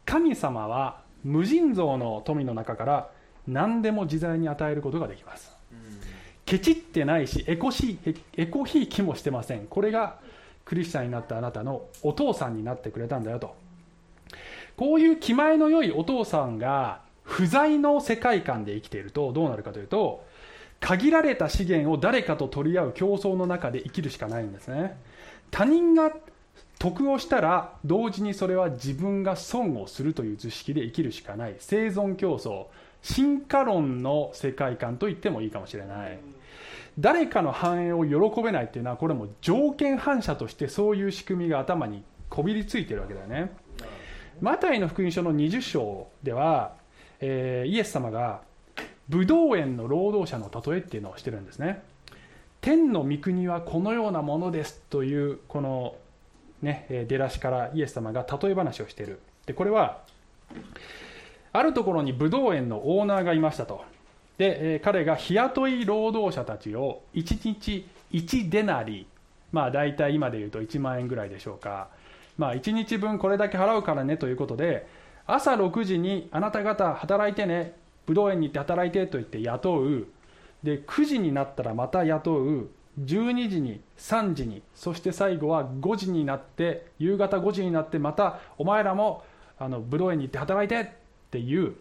ー、神様は無尽蔵の富の中から何でも自在に与えることができます、ケチってないしエコしエコひいきもしてません。これがクリスチャンになったあなたのお父さんになってくれたんだよと。こういう気前の良いお父さんが不在の世界観で生きているとどうなるかというと限られた資源を誰かと取り合う競争の中で生きるしかないんですね。他人が得をしたら同時にそれは自分が損をするという図式で生きるしかない。生存競争。進化論の世界観と言ってもいいかもしれない。誰かの繁栄を喜べないっていうのはこれも条件反射としてそういう仕組みが頭にこびりついてるわけだよね。マタイの福音書の20章では、えー、イエス様がブドウ園の労働者の例えっていうのをしてるんですね。天の御国はこのようなものですというこのね出だしからイエス様が例え話をしている。でこれはあるところにブドウ園のオーナーがいましたと。で、え彼が日雇い労働者たちを1日1デナリまあ大体今で言うと1万円ぐらいでしょうか。まあ1日分これだけ払うからねということで朝6時にあなた方働いてねブドウ園に行って働いてと言って雇う。で9時になったらまた雇う。12時に3時に。そして最後は5時になって夕方5時になってまたお前らもあのブドウ園に行って働いてっていう。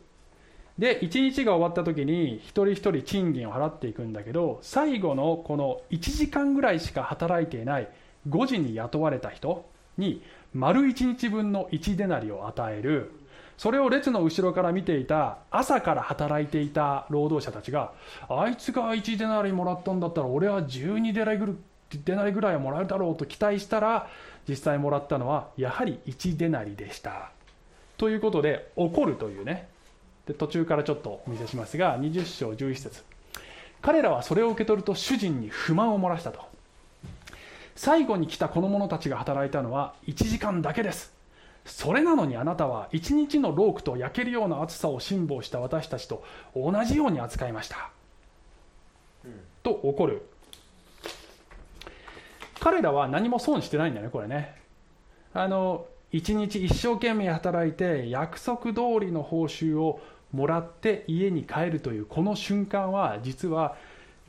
で1日が終わった時に一人一人賃金を払っていくんだけど最後のこの1時間ぐらいしか働いていない5時に雇われた人に丸1日分の1デナリを与える。それを列の後ろから見ていた朝から働いていた労働者たちがあいつが1デナリもらったんだったら俺は12デナリぐデナリぐらいはもらえるだろうと期待したら実際もらったのはやはり1デナリでした。ということで怒るというね。で途中からちょっとお見せしますが20章11節。彼らはそれを受け取ると主人に不満を漏らしたと。最後に来たこの者たちが働いたのは1時間だけです。それなのにあなたは一日のロークと焼けるような暑さを辛抱した私たちと同じように扱いました、うん、と怒る。彼らは何も損してないんだねこれね。あの一日一生懸命働いて約束通りの報酬をもらって家に帰るというこの瞬間は実は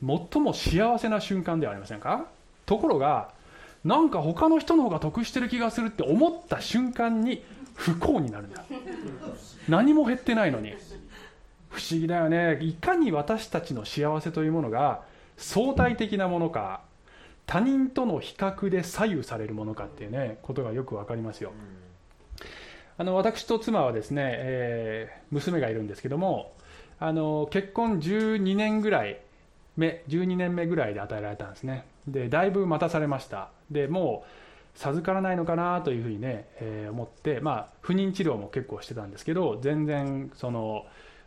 最も幸せな瞬間ではありませんか？ところがなんか他の人の方が得してる気がするって思った瞬間に不幸になるんだ。何も減ってないのに。不思議だよね。いかに私たちの幸せというものが相対的なものか。他人との比較で左右されるものかっていうねことがよく分かりますよ。あの私と妻はですね、えー、娘がいるんですけどもあの結婚12年ぐらい目12年目ぐらいで与えられたんですね。でだいぶ待たされました。でもう授からないのかなというふうにね、えー、思って、まあ、不妊治療も結構してたんですけど全然その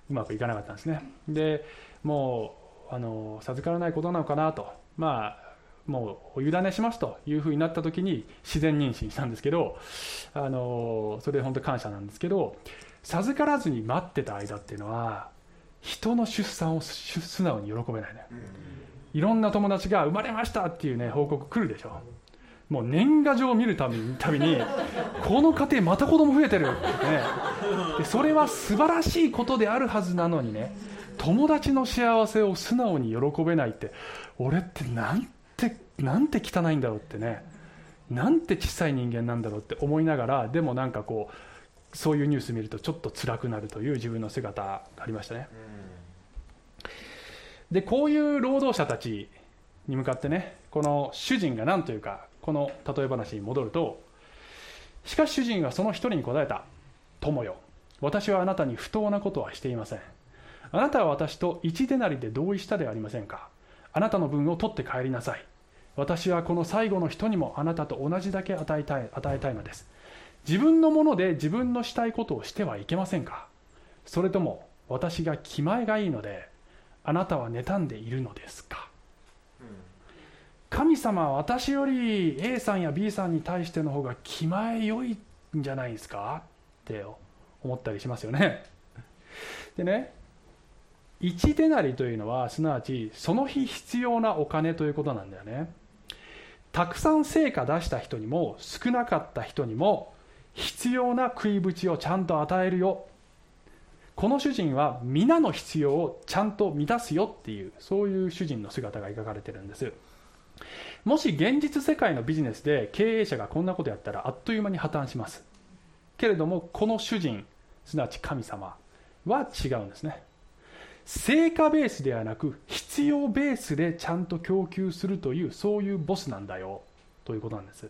うまくいかなかったんですね。でもうあの授からないことなのかなと。まあもうお委ねしますというふうになった時に自然妊娠したんですけどあのそれで本当に感謝なんですけど授からずに待ってた間っていうのは人の出産を素直に喜べないね、いろんな友達が生まれましたっていうね報告来るでしょ。もう年賀状を見るたびにこの家庭また子供増えてる。ってね。でそれは素晴らしいことであるはずなのにね友達の幸せを素直に喜べないって俺ってなんてなんて汚いんだろうってね。なんて小さい人間なんだろうって思いながらでもなんかこうそういうニュース見るとちょっと辛くなるという自分の姿がありましたね、でこういう労働者たちに向かってねこの主人が何というかこの例え話に戻るとしかし主人はその一人に答えた。友よ。私はあなたに不当なことはしていません。あなたは私と一手なりで同意したではありませんか。あなたの分を取って帰りなさい私はこの最後の人にもあなたと同じだけ与えたい与えたいのです。自分のもので自分のしたいことをしてはいけませんか？それとも私が気前がいいのであなたは妬んでいるのですか、神様は私より A さんや B さんに対しての方が気前良いんじゃないですか？って思ったりしますよね。でね1デナリというのはすなわちその日必要なお金ということなんだよねたくさん成果出した人にも少なかった人にも必要な食いぶちをちゃんと与えるよ。この主人は皆の必要をちゃんと満たすよっていうそういう主人の姿が描かれてるんです。もし現実世界のビジネスで経営者がこんなことやったらあっという間に破綻します。けれどもこの主人すなわち神様は違うんですね。成果ベースではなく必要ベースでちゃんと供給するというそういうボスなんだよということなんです。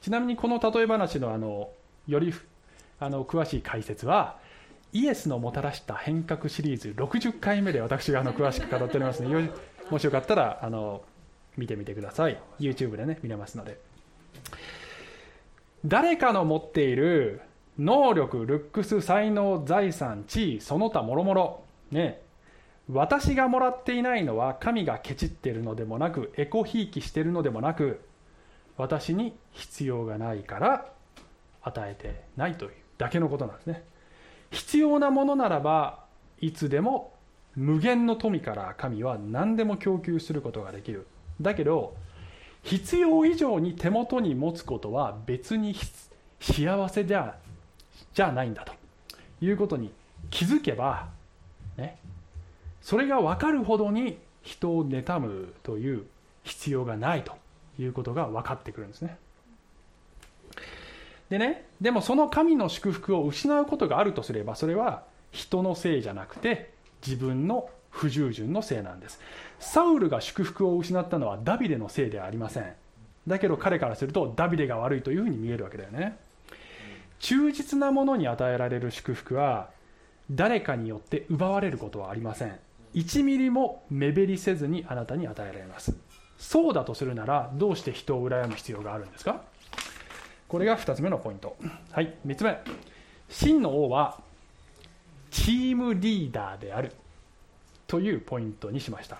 ちなみにこの例え話のあのよりあの詳しい解説はイエスのもたらした変革シリーズ60回目で私があの詳しく語っておりますのでもしよかったらあの見てみてください。YouTube でね見れますので。誰かの持っている能力ルックス才能財産地位その他もろもろね私がもらっていないのは神がケチっているのでもなくエコひいきしているのでもなく私に必要がないから与えてないというだけのことなんですね。必要なものならばいつでも無限の富から神は何でも供給することができる。だけど必要以上に手元に持つことは別に幸せじゃじゃないんだということに気づけばそれが分かるほどに人を妬むという必要がないということが分かってくるんですね。でねでもその神の祝福を失うことがあるとすればそれは人のせいじゃなくて自分の不従順のせいなんです。サウルが祝福を失ったのはダビデのせいではありません。だけど彼からするとダビデが悪いというふうに見えるわけだよね。忠実なものに与えられる祝福は誰かによって奪われることはありません。1ミリも目減りせずにあなたに与えられます。そうだとするならどうして人を羨む必要があるんですか？これが2つ目のポイント。はい3つ目。真の王はチームリーダーである。というポイントにしました、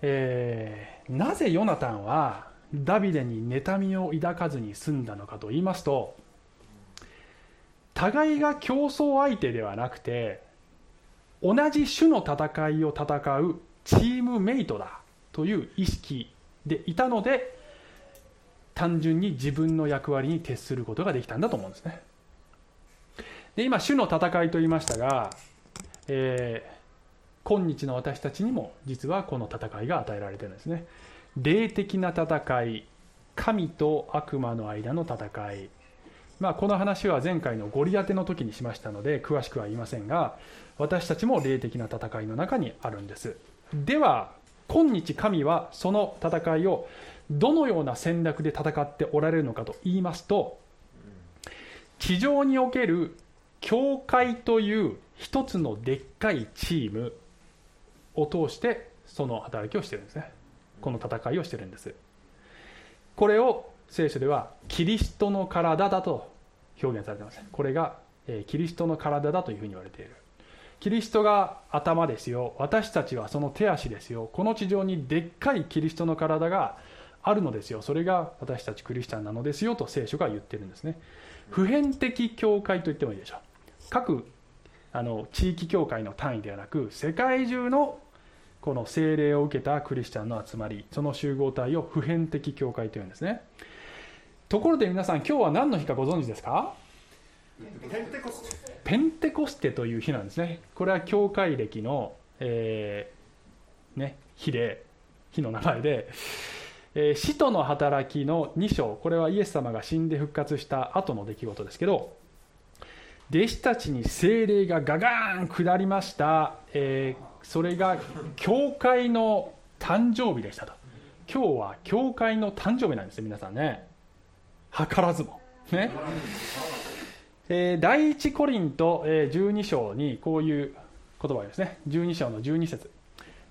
えー、なぜヨナタンはダビデに妬みを抱かずに済んだのかと言いますと互いが競争相手ではなくて同じ種の戦いを戦うチームメイトだという意識でいたので単純に自分の役割に徹することができたんだと思うんですね。で今種の戦いと言いましたが、えー、今日の私たちにも実はこの戦いが与えられてるんですね。霊的な戦い神と悪魔の間の戦いまあ、この話は前回のゴリアテの時にしましたので詳しくは言いませんが私たちも霊的な戦いの中にあるんです。では今日神はその戦いをどのような戦略で戦っておられるのかと言いますと地上における教会という一つのでっかいチームを通してその働きをしてるんですね。この戦いをしてるんです。これを聖書ではキリストの体だと表現されていますこれが、えキリストの体だというふうに言われている。キリストが頭ですよ。私たちはその手足ですよ。この地上にでっかいキリストの体があるのですよ。それが私たちクリスチャンなのですよと聖書が言ってるんですね。普遍的教会と言ってもいいでしょう。各あの地域教会の単位ではなく世界中のこの聖霊を受けたクリスチャンの集まりその集合体を普遍的教会というんですね。ところで皆さん今日は何の日かご存知ですか？ペンテコステ。ペンテコステという日なんですね。これは教会歴の、えー、ね、日で日の名前で、えー、使徒の働きの2章。これはイエス様が死んで復活した後の出来事ですけど弟子たちに精霊がガガーン下りました、えー、それが教会の誕生日でしたと。今日は教会の誕生日なんですよ皆さんね。図らずも。ね。えー、第一コリント、え、12章にこういう言葉ですね。12章の12節。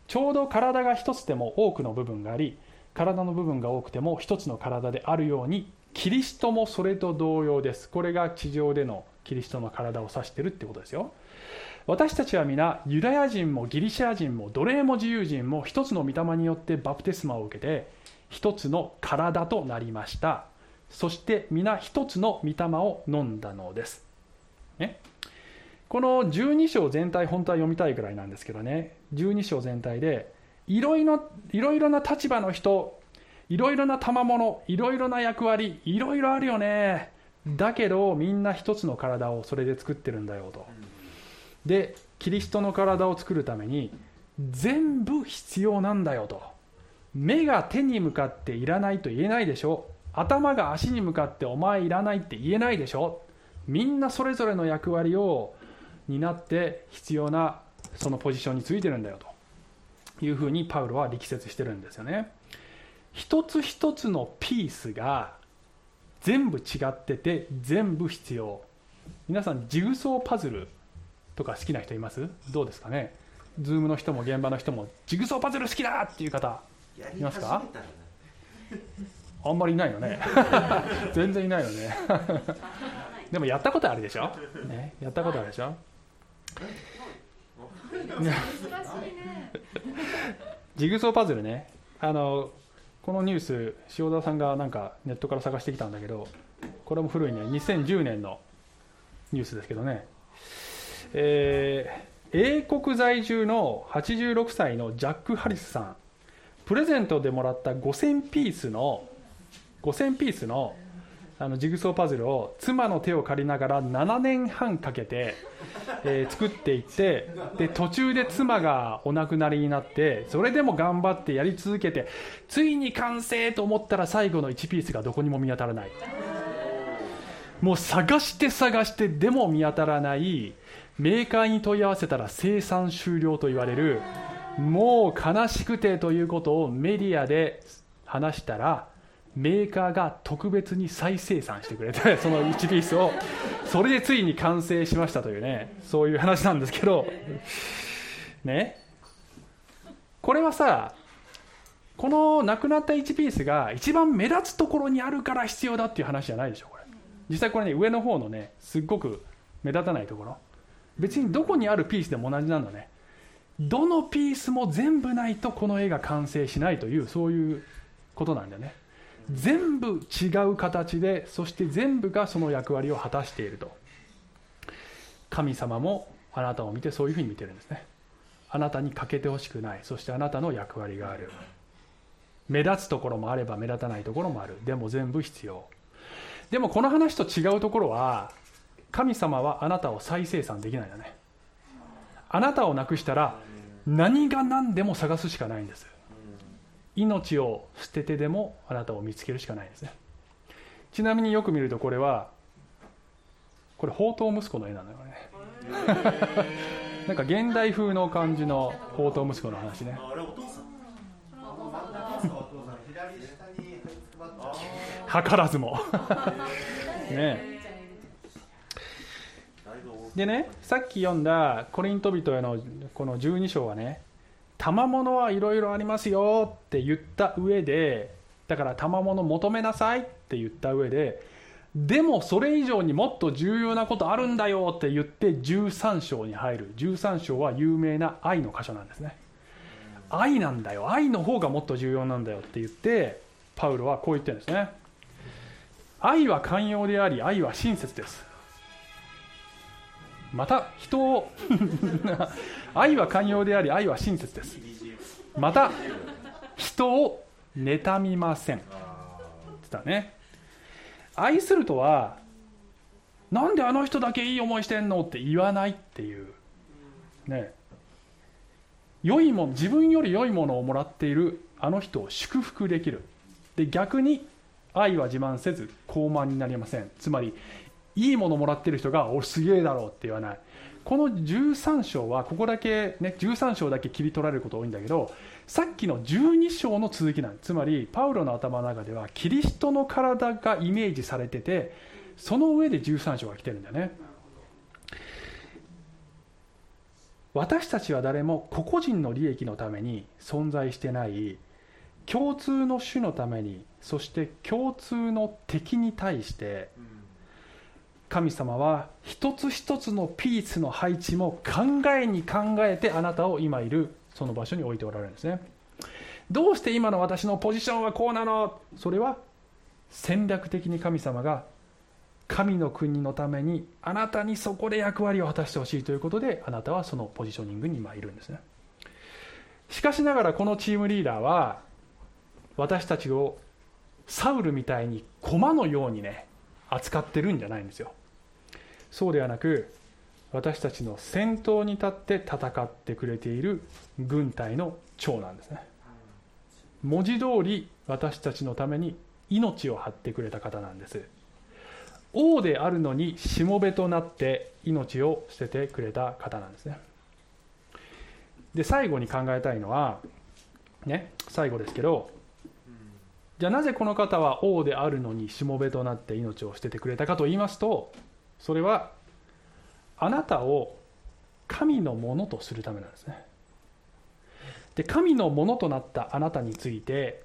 ちょうど体が一つでも多くの部分があり体の部分が多くても一つの体であるようにキリストもそれと同様です。これが地上でのキリストの体を指してるってことですよ。私たちは皆ユダヤ人もギリシャ人も奴隷も自由人も一つの御霊によってバプテスマを受けて一つの体となりました。そして皆一つの御霊を飲んだのです、ね、この12章全体本当は読みたいくらいなんですけどね。12章全体でいろいろな立場の人いろいろな賜物いろいろな役割いろいろあるよね。だけどみんな一つの体をそれで作ってるんだよと。でキリストの体を作るために全部必要なんだよと。目が手に向かっていらないと言えないでしょ。頭が足に向かってお前いらないって言えないでしょ。みんなそれぞれの役割を担って必要なそのポジションについてるんだよと。いうふうにパウロは力説してるんですよね。一つ一つのピースが全部違ってて全部必要。皆さんジグソーパズルとか好きな人います？どうですかね？ズームの人も現場の人もジグソーパズル好きだっていう方いますか？あんまりいないよね。全然いないよね。でもやったことあるでしょ、ね、やったことあるでしょ？ジグソーパズルね。あのこのニュース塩田さんがなんかネットから探してきたんだけどこれも古いね。2010年のニュースですけどね。えー、英国在住の86歳のジャック・ハリスさん。プレゼントでもらった5000ピースの5000ピースのあのジグソーパズルを妻の手を借りながら7年半かけて、えー、作っていってで途中で妻がお亡くなりになってそれでも頑張ってやり続けてついに完成と思ったら最後の1ピースがどこにも見当たらない。もう探して探してでも見当たらないメーカーに問い合わせたら生産終了と言われるもう悲しくてということをメディアで話したらメーカーが特別に再生産してくれて その1ピースをそれでついに完成しましたというねそういう話なんですけどね。これはさこのなくなった1ピースが一番目立つところにあるから必要だっていう話じゃないでしょこれ。実際これね上の方のねすっごく目立たないところ。別にどこにあるピースでも同じなんだね。どのピースも全部ないとこの絵が完成しないというそういうことなんだよね。全部違う形でそして全部がその役割を果たしていると。神様もあなたを見てそういうふうに見てるんですね。あなたに欠けてほしくない。そしてあなたの役割がある。目立つところもあれば目立たないところもある。でも全部必要。でもこの話と違うところは神様はあなたを再生産できないんだね。あなたをなくしたら何が何でも探すしかないんです。命を捨ててでもあなたを見つけるしかないんですね。ちなみによく見るとこれはこれ宝刀息子の絵なのよね。なんか現代風の感じの宝刀息子の話ね。図らずも。ね。でねさっき読んだコリント人へのこの12章はね賜物はいろいろありますよって言った上でだから賜物求めなさいって言った上ででもそれ以上にもっと重要なことあるんだよって言って13章に入る。13章は有名な愛の箇所なんですね。愛なんだよ。愛の方がもっと重要なんだよって言ってパウロはこう言ってるんですね。愛は寛容であり愛は親切です。また人を 愛は寛容であり愛は親切です。また人を妬みません。つったね。愛するとはなんであの人だけいい思いしてんのって言わないっていう。ね。良いもの自分より良いものをもらっているあの人を祝福できる。で逆に愛は自慢せず高慢になりません。つまりいいものもらってる人がおすげえだろうって言わない。この13章はここだけね13章だけ切り取られること多いんだけどさっきの12章の続きなんつまりパウロの頭の中ではキリストの体がイメージされててその上で13章が来てるんだよね。私たちは誰も個々人の利益のために存在してない共通の種のためにそして共通の敵に対して神様は一つ一つのピースの配置も考えに考えてあなたを今いるその場所に置いておられるんですね。どうして今の私のポジションはこうなの？それは戦略的に神様が神の国のためにあなたにそこで役割を果たしてほしいということであなたはそのポジショニングに今いるんですね。しかしながらこのチームリーダーは私たちをサウルみたいに駒のようにね扱ってるんじゃないんですよ。そうではなく私たちの先頭に立って戦ってくれている軍隊の長なんですね。文字通り私たちのために命を張ってくれた方なんです。王であるのにしもべとなって命を捨ててくれた方なんですね。で最後に考えたいのはね最後ですけどじゃあなぜこの方は王であるのにしもべとなって命を捨ててくれたかと言いますとそれはあなたを神のものとするためなんですね。で神のものとなったあなたについて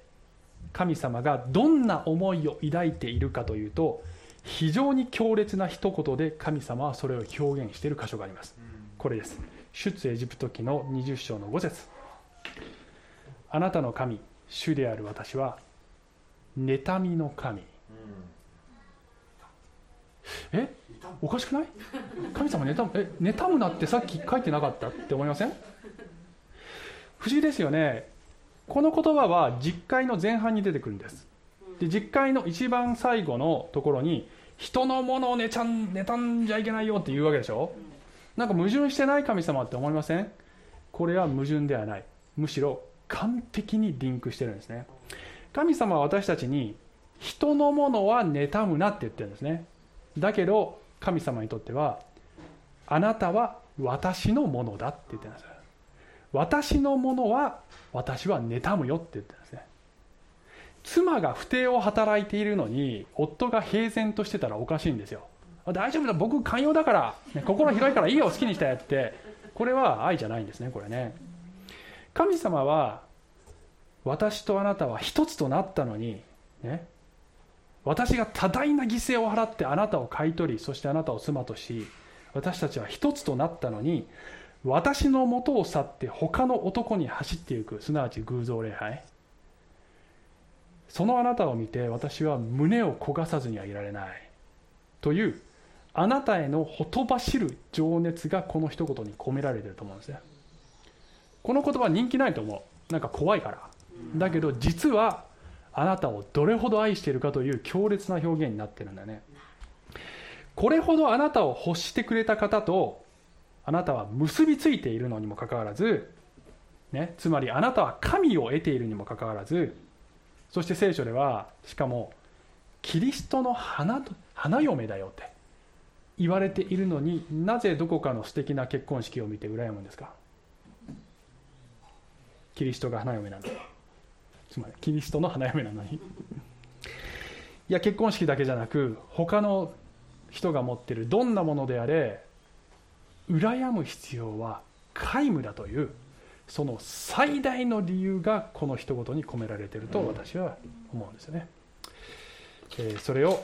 神様がどんな思いを抱いているかというと非常に強烈な一言で神様はそれを表現している箇所があります。これです。出エジプト記の20章の5節。あなたの神主である私は妬みの神、え？おかしくない？神様妬むえ妬むなってさっき書いてなかったって思いません？不思議ですよね。この言葉は実会の前半に出てくるんです。で実会の一番最後のところに人のものを妬ん妬んじゃいけないよって言うわけでしょ？なんか矛盾してない神様って思いません？これは矛盾ではない。むしろ完璧にリンクしてるんですね。神様は私たちに人のものは妬むなって言ってるんですね。だけど神様にとってはあなたは私のものだって言ってるんです私のものは私は妬むよって言ってるんですね。妻が不貞を働いているのに夫が平然としてたらおかしいんですよ。大丈夫だ僕寛容だから、ね、心広いからいいよ好きにしたやって。これは愛じゃないんですねこれね。神様は私とあなたは一つとなったのにね私が多大な犠牲を払ってあなたを買い取りそしてあなたを妻とし私たちは一つとなったのに私のもとを去って他の男に走っていくすなわち偶像礼拝。そのあなたを見て私は胸を焦がさずにはいられない。というあなたへのほとばしる情熱がこの一言に込められていると思うんですね。この言葉人気ないと思う。なんか怖いから。だけど実はあなたをどれほど愛しているかという強烈な表現になってるんだね。これほどあなたを欲してくれた方とあなたは結びついているのにもかかわらず、ね、つまりあなたは神を得ているにもかかわらずそして聖書ではしかもキリストの花花嫁だよって言われているのになぜどこかの素敵な結婚式を見て羨むんですか？キリストが花嫁なのにつまりキリストの花嫁なのに。いや結婚式だけじゃなく他の人が持ってるどんなものであれ羨む必要は皆無だというその最大の理由がこの一言に込められていると私は思うんですよね、えー、それを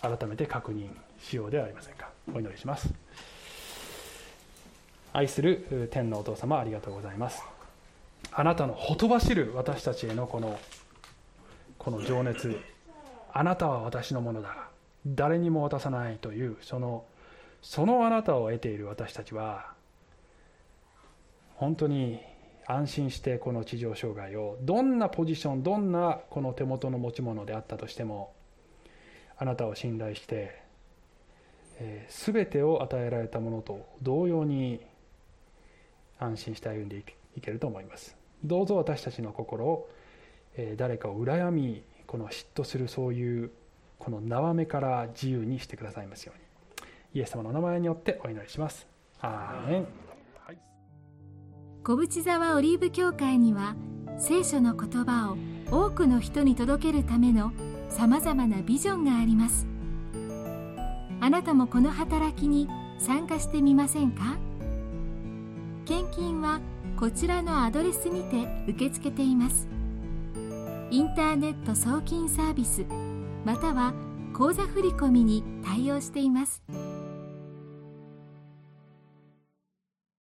改めて確認しようではありませんか。お祈りします。愛する天のお父様ありがとうございます。あなたのほとばしる私たちへのこのこの情熱。あなたは私のものだ。誰にも渡さないというそのそのあなたを得ている私たちは本当に安心してこの地上障害をどんなポジションどんなこの手元の持ち物であったとしてもあなたを信頼して、えー、全てを与えられたものと同様に安心して歩んでいけると思います。どうぞ私たちの心を、え、誰かを羨みこの嫉妬するそういうこの縄目から自由にしてくださいますように。イエス様の名前によってお祈りします。アーメン、小淵沢オリーブ教会には聖書の言葉を多くの人に届けるためのさまざまなビジョンがあります。あなたもこの働きに参加してみませんか？献金はこちらのアドレスにて受け付けていますインターネット送金サービスまたは口座振込に対応しています。